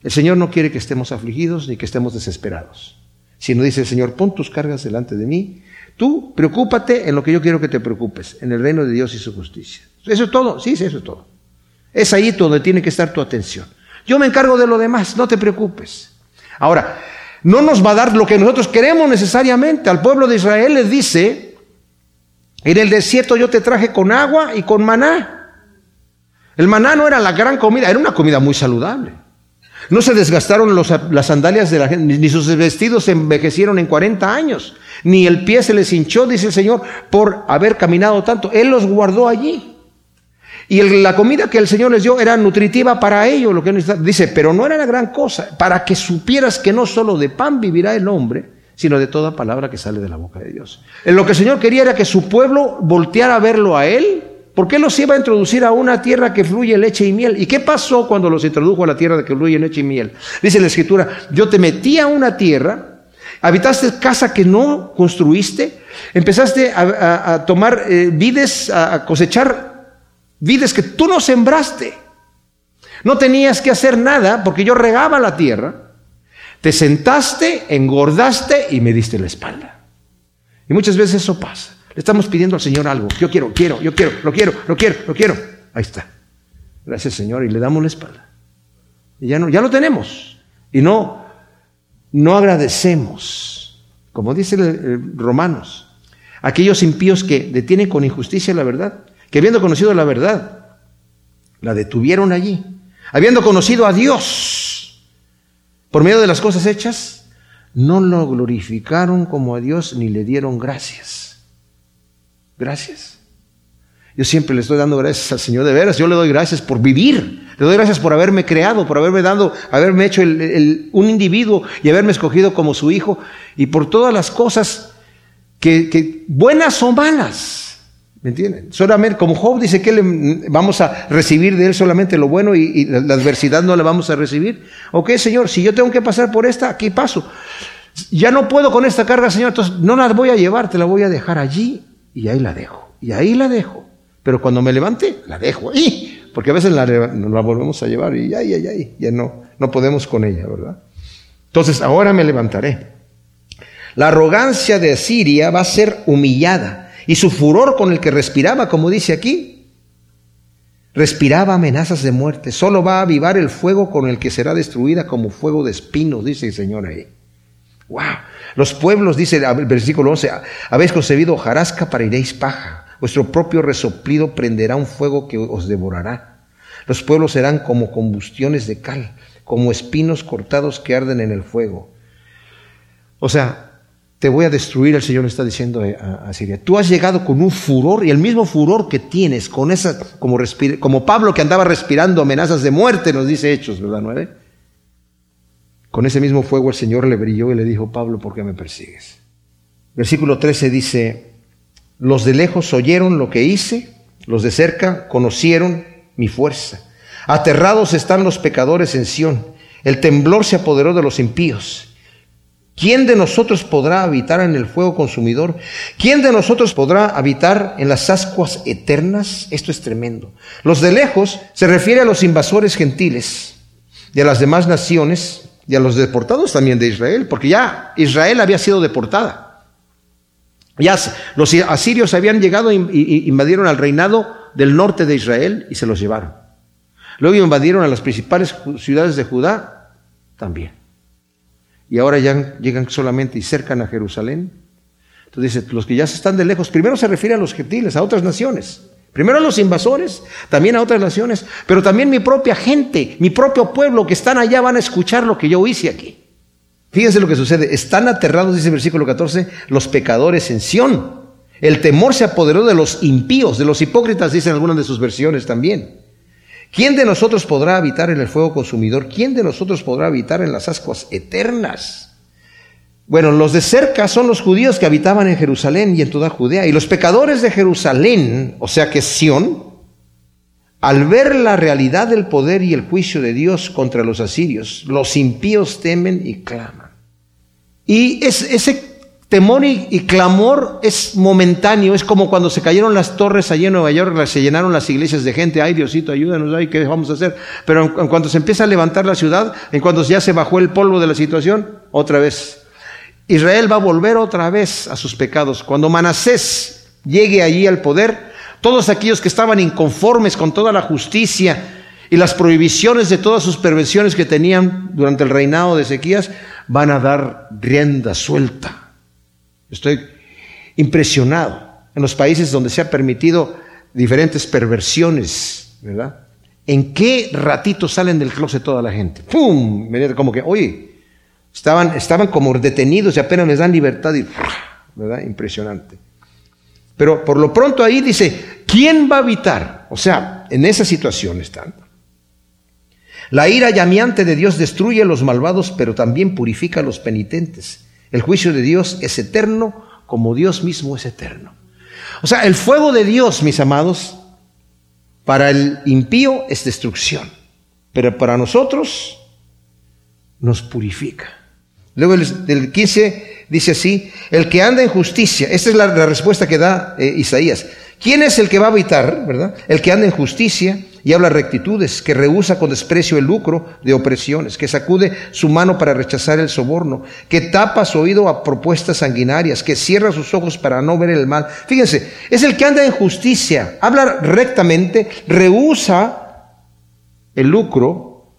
El Señor no quiere que estemos afligidos ni que estemos desesperados, sino dice el Señor, pon tus cargas delante de mí, tú preocúpate en lo que yo quiero que te preocupes, en el reino de Dios y su justicia. Eso es todo, sí, sí, eso es todo. Es ahí donde tiene que estar tu atención. Yo me encargo de lo demás, no te preocupes. Ahora, no nos va a dar lo que nosotros queremos necesariamente. Al pueblo de Israel les dice, en el desierto yo te traje con agua y con maná. El maná no era la gran comida, era una comida muy saludable. No se desgastaron las sandalias de la gente, ni sus vestidos se envejecieron en 40 años, ni el pie se les hinchó, dice el Señor, por haber caminado tanto. Él los guardó allí. Y la comida que el Señor les dio era nutritiva para ellos, lo que dice, pero no era la gran cosa, para que supieras que no solo de pan vivirá el hombre, sino de toda palabra que sale de la boca de Dios. En lo que el Señor quería era que su pueblo volteara a verlo a Él, porque Él los iba a introducir a una tierra que fluye leche y miel. ¿Y qué pasó cuando los introdujo a la tierra de que fluye leche y miel? Dice la Escritura, yo te metí a una tierra, habitaste casa que no construiste, empezaste a, tomar eh, vides, a cosechar vides que tú no sembraste. No tenías que hacer nada porque yo regaba la tierra. Te sentaste, engordaste y me diste la espalda. Y muchas veces eso pasa. Le estamos pidiendo al Señor algo. Yo quiero, quiero, yo quiero, lo quiero, lo quiero, lo quiero. Ahí está. Gracias Señor. Y le damos la espalda. Y ya no, ya lo tenemos. Y no, no agradecemos. Como dice Romanos, aquellos impíos que detienen con injusticia la verdad, que habiendo conocido la verdad, la detuvieron allí, habiendo conocido a Dios por medio de las cosas hechas, no lo glorificaron como a Dios ni le dieron gracias. Gracias. Yo siempre le estoy dando gracias al Señor de veras. Yo le doy gracias por vivir. Le doy gracias por haberme creado, por haberme dado, haberme hecho un individuo y haberme escogido como su hijo y por todas las cosas que, buenas o malas. ¿Me entienden? Solamente, como Job dice que le, vamos a recibir de él solamente lo bueno y, la adversidad no la vamos a recibir. Ok, Señor, si yo tengo que pasar por esta, aquí paso. Ya no puedo con esta carga, Señor, entonces no la voy a llevar, te la voy a dejar allí y ahí la dejo. Y ahí la dejo. Pero cuando me levante, la dejo ahí, porque a veces la, la volvemos a llevar y ay, ay, ay, ya no, no podemos con ella, ¿verdad? Entonces, ahora me levantaré. La arrogancia de Asiria va a ser humillada y su furor con el que respiraba, como dice aquí, respiraba amenazas de muerte. Solo va a avivar el fuego con el que será destruida como fuego de espinos, dice el Señor ahí. ¡Wow! Los pueblos, dice el versículo 11, habéis concebido jarasca para iréis paja. Vuestro propio resoplido prenderá un fuego que os devorará. Los pueblos serán como combustiones de cal, como espinos cortados que arden en el fuego. O sea, te voy a destruir, el Señor está diciendo a, Siria. Tú has llegado con un furor y el mismo furor que tienes, con esa, como, como Pablo que andaba respirando amenazas de muerte, nos dice Hechos, ¿verdad? Nueve. Con ese mismo fuego el Señor le brilló y le dijo, Pablo, ¿por qué me persigues? Versículo 13 dice, los de lejos oyeron lo que hice, los de cerca conocieron mi fuerza. Aterrados están los pecadores en Sión. El temblor se apoderó de los impíos. ¿Quién de nosotros podrá habitar en el fuego consumidor? ¿Quién de nosotros podrá habitar en las ascuas eternas? Esto es tremendo. Los de lejos se refiere a los invasores gentiles y a las demás naciones y a los deportados también de Israel, porque ya Israel había sido deportada. Ya los asirios habían llegado e invadieron al reinado del norte de Israel y se los llevaron. Luego invadieron a las principales ciudades de Judá también. Y ahora ya llegan solamente y cercan a Jerusalén. Entonces dice, los que ya están de lejos, primero se refiere a los gentiles, a otras naciones. Primero a los invasores, también a otras naciones, pero también mi propia gente, mi propio pueblo que están allá van a escuchar lo que yo hice aquí. Fíjense lo que sucede. Están aterrados, dice el versículo 14, los pecadores en Sión. El temor se apoderó de los impíos, de los hipócritas, dicen algunas de sus versiones también. ¿Quién de nosotros podrá habitar en el fuego consumidor? ¿Quién de nosotros podrá habitar en las ascuas eternas? Bueno, los de cerca son los judíos que habitaban en Jerusalén y en toda Judea. Y los pecadores de Jerusalén, o sea que Sión, al ver la realidad del poder y el juicio de Dios contra los asirios, los impíos temen y claman. Y ese temor y, clamor es momentáneo, es como cuando se cayeron las torres allí en Nueva York, se llenaron las iglesias de gente, ay Diosito, ayúdanos, ay, ¿qué vamos a hacer? Pero en, cuanto se empieza a levantar la ciudad, en cuanto ya se bajó el polvo de la situación, otra vez. Israel va a volver otra vez a sus pecados. Cuando Manasés llegue allí al poder, todos aquellos que estaban inconformes con toda la justicia, y las prohibiciones de todas sus perversiones que tenían durante el reinado de Ezequías van a dar rienda suelta. Estoy impresionado en los países donde se ha permitido diferentes perversiones, ¿verdad? ¿En qué ratito salen del closet toda la gente? ¡Pum! Como que, oye, estaban, estaban como detenidos y apenas les dan libertad y, ¿verdad? Impresionante. Pero por lo pronto ahí dice, ¿quién va a habitar? O sea, en esa situación están. La ira llameante de Dios destruye a los malvados, pero también purifica a los penitentes. El juicio de Dios es eterno como Dios mismo es eterno. O sea, el fuego de Dios, mis amados, para el impío es destrucción, pero para nosotros nos purifica. Luego el, 15 dice así, el que anda en justicia, esta es la, respuesta que da eh, Isaías. ¿Quién es el que va a habitar, verdad? El que anda en justicia y habla rectitudes, que rehúsa con desprecio el lucro de opresiones, que sacude su mano para rechazar el soborno, que tapa su oído a propuestas sanguinarias, que cierra sus ojos para no ver el mal. Fíjense, es el que anda en justicia, habla rectamente, rehúsa el lucro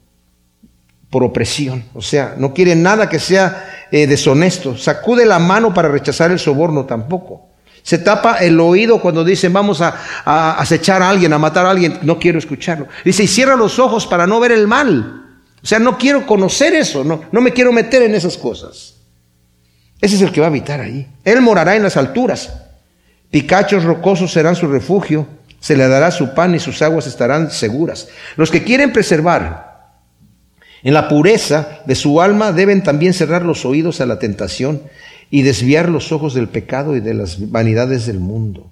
por opresión, o sea, no quiere nada que sea eh, deshonesto, sacude la mano para rechazar el soborno tampoco Se tapa el oído cuando dicen vamos a, acechar a alguien, a matar a alguien. No quiero escucharlo. Dice, y cierra los ojos para no ver el mal. O sea, no quiero conocer eso, no, no me quiero meter en esas cosas. Ese es el que va a habitar ahí. Él morará en las alturas. Picachos rocosos serán su refugio. Se le dará su pan y sus aguas estarán seguras. Los que quieren preservar en la pureza de su alma deben también cerrar los oídos a la tentación y desviar los ojos del pecado y de las vanidades del mundo.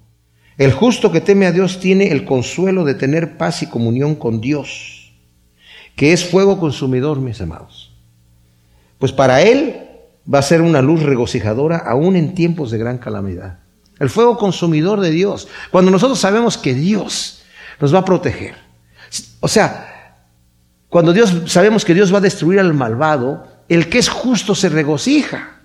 El justo que teme a Dios tiene el consuelo de tener paz y comunión con Dios, que es fuego consumidor, mis amados. Pues para Él va a ser una luz regocijadora aún en tiempos de gran calamidad. El fuego consumidor de Dios. Cuando nosotros sabemos que Dios nos va a proteger. O sea, cuando Dios sabemos que Dios va a destruir al malvado, el que es justo se regocija.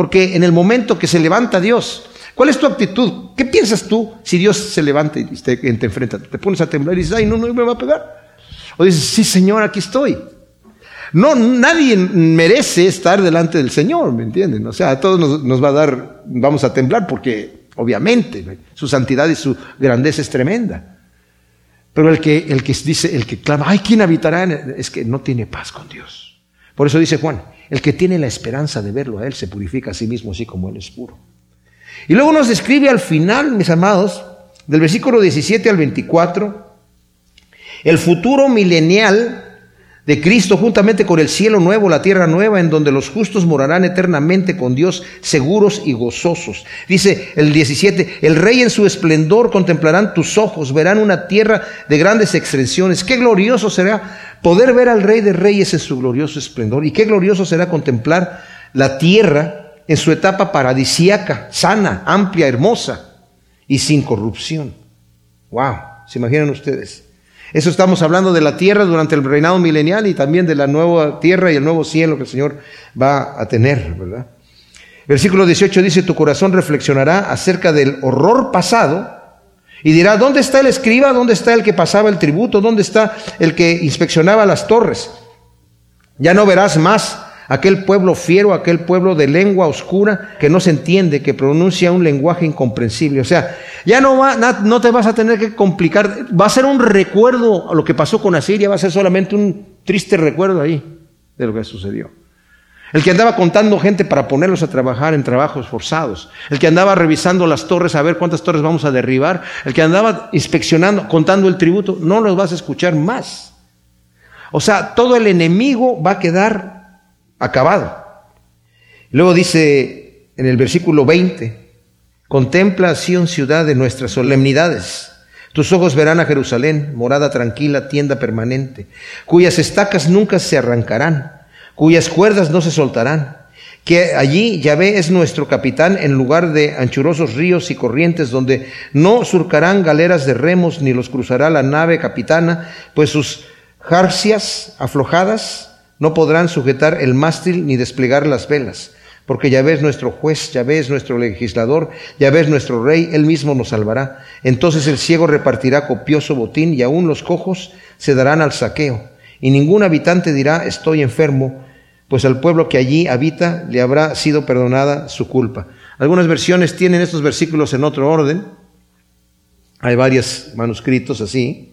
Porque en el momento que se levanta Dios, ¿cuál es tu actitud? ¿Qué piensas tú si Dios se levanta y te, te enfrenta? Te pones a temblar y dices, ay, no, no me va a pegar. O dices, sí, Señor, aquí estoy. No, nadie merece estar delante del Señor, ¿me entienden? O sea, a todos nos, va a dar, vamos a temblar porque, obviamente, su santidad y su grandeza es tremenda. Pero el que, el que dice, el que clama, ay, ¿quién habitará? Es que no tiene paz con Dios. Por eso dice Juan, el que tiene la esperanza de verlo a Él se purifica a sí mismo así como Él es puro. Y luego nos describe al final, mis amados, del versículo 17 al 24, el futuro milenial de Cristo juntamente con el cielo nuevo, la tierra nueva, en donde los justos morarán eternamente con Dios, seguros y gozosos. Dice el 17, el rey en su esplendor contemplarán tus ojos, verán una tierra de grandes extensiones. Qué glorioso será poder ver al rey de reyes en su glorioso esplendor. Y qué glorioso será contemplar la tierra en su etapa paradisiaca, sana, amplia, hermosa y sin corrupción. Wow, ¿se imaginan ustedes? Eso estamos hablando de la tierra durante el reinado milenial y también de la nueva tierra y el nuevo cielo que el Señor va a tener, ¿verdad? Versículo 18 dice, tu corazón reflexionará acerca del horror pasado y dirá, ¿dónde está el escriba? ¿Dónde está el que pasaba el tributo? ¿Dónde está el que inspeccionaba las torres? Ya no verás más aquel pueblo fiero, aquel pueblo de lengua oscura que no se entiende, que pronuncia un lenguaje incomprensible. O sea, ya no, va, no te vas a tener que complicar, va a ser un recuerdo a lo que pasó con Asiria, va a ser solamente un triste recuerdo ahí de lo que sucedió. El que andaba contando gente para ponerlos a trabajar en trabajos forzados. El que andaba revisando las torres a ver cuántas torres vamos a derribar. El que andaba inspeccionando, contando el tributo. No los vas a escuchar más. O sea, todo el enemigo va a quedar acabado. Luego dice en el versículo 20, contempla Sion ciudad de nuestras solemnidades. Tus ojos verán a Jerusalén, morada tranquila, tienda permanente, cuyas estacas nunca se arrancarán, cuyas cuerdas no se soltarán. Que allí Yahvé es nuestro capitán en lugar de anchurosos ríos y corrientes donde no surcarán galeras de remos ni los cruzará la nave capitana, pues sus jarcias aflojadas no podrán sujetar el mástil ni desplegar las velas, porque ya ves nuestro juez, ya ves nuestro legislador, ya ves nuestro rey, él mismo nos salvará. Entonces el ciego repartirá copioso botín y aún los cojos se darán al saqueo. Y ningún habitante dirá estoy enfermo, pues al pueblo que allí habita le habrá sido perdonada su culpa. Algunas versiones tienen estos versículos en otro orden. Hay varios manuscritos así.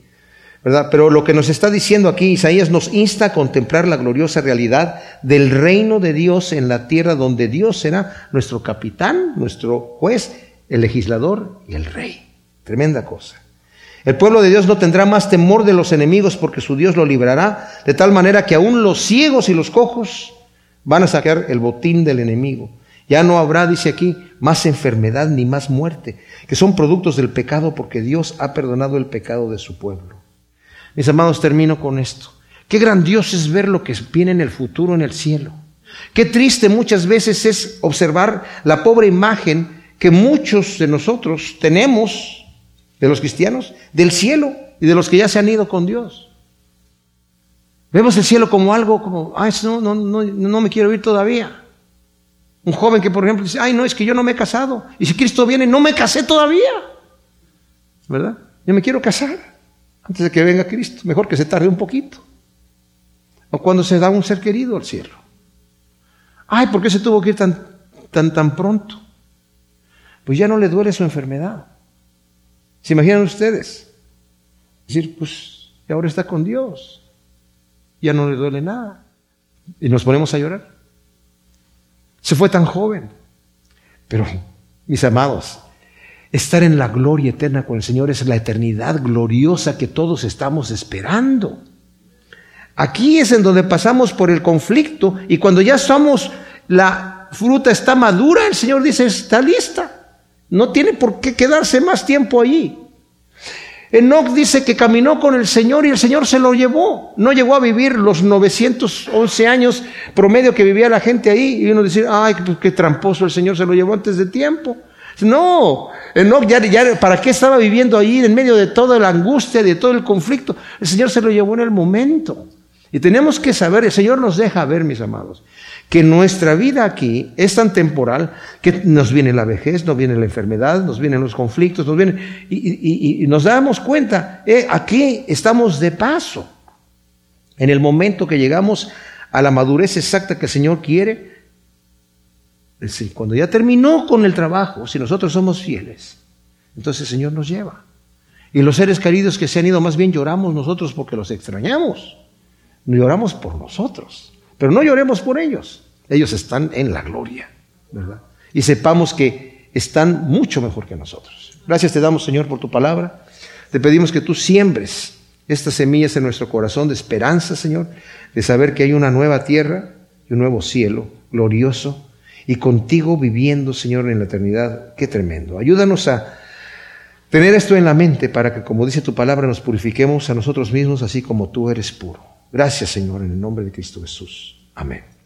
Pero lo que nos está diciendo aquí Isaías nos insta a contemplar la gloriosa realidad del reino de Dios en la tierra donde Dios será nuestro capitán, nuestro juez, el legislador y el rey. Tremenda cosa. El pueblo de Dios no tendrá más temor de los enemigos porque su Dios lo librará, de tal manera que aún los ciegos y los cojos van a sacar el botín del enemigo. Ya no habrá, dice aquí, más enfermedad ni más muerte, que son productos del pecado porque Dios ha perdonado el pecado de su pueblo. Mis amados, termino con esto. Qué grandioso es ver lo que viene en el futuro en el cielo. Qué triste muchas veces es observar la pobre imagen que muchos de nosotros tenemos, de los cristianos, del cielo y de los que ya se han ido con Dios. Vemos el cielo como algo como, ay, no, no, no, no me quiero ir todavía. Un joven que, por ejemplo, dice, ay, no, es que yo no me he casado. Y si Cristo viene, no me casé todavía. ¿Verdad? Yo me quiero casar antes de que venga Cristo. Mejor que se tarde un poquito. O cuando se da un ser querido al cielo. Ay, ¿por qué se tuvo que ir tan, tan, tan pronto? pues ya no le duele su enfermedad. ¿Se imaginan ustedes? Decir, pues ahora está con Dios, ya no le duele nada. Y nos ponemos a llorar. Se fue tan joven. Pero, mis amados, estar en la gloria eterna con el Señor es la eternidad gloriosa que todos estamos esperando. Aquí es en donde pasamos por el conflicto y cuando ya somos, la fruta está madura, el Señor dice, está lista. No tiene por qué quedarse más tiempo allí. Enoch dice que caminó con el Señor y el Señor se lo llevó. No llegó a vivir los 911 años promedio que vivía la gente ahí. Y uno dice, ay, pues qué tramposo, el Señor se lo llevó antes de tiempo. No, Enoch ya, ya, ¿para qué estaba viviendo ahí en medio de toda la angustia, de todo el conflicto? El Señor se lo llevó en el momento. Y tenemos que saber, el Señor nos deja ver, mis amados, que nuestra vida aquí es tan temporal que nos viene la vejez, nos viene la enfermedad, nos vienen los conflictos, nos vienen y, nos damos cuenta, eh, aquí estamos de paso. En el momento que llegamos a la madurez exacta que el Señor quiere, cuando ya terminó con el trabajo, si nosotros somos fieles, entonces el Señor nos lleva. Y los seres queridos que se han ido, más bien lloramos nosotros porque los extrañamos. Lloramos por nosotros. Pero no lloremos por ellos. Ellos están en la gloria, ¿verdad? Y sepamos que están mucho mejor que nosotros. Gracias te damos, Señor, por tu palabra. Te pedimos que tú siembres estas semillas en nuestro corazón de esperanza, Señor, de saber que hay una nueva tierra y un nuevo cielo glorioso y contigo viviendo, Señor, en la eternidad. Qué tremendo. Ayúdanos a tener esto en la mente para que, como dice tu palabra, nos purifiquemos a nosotros mismos así como tú eres puro. Gracias, Señor, en el nombre de Cristo Jesús. Amén.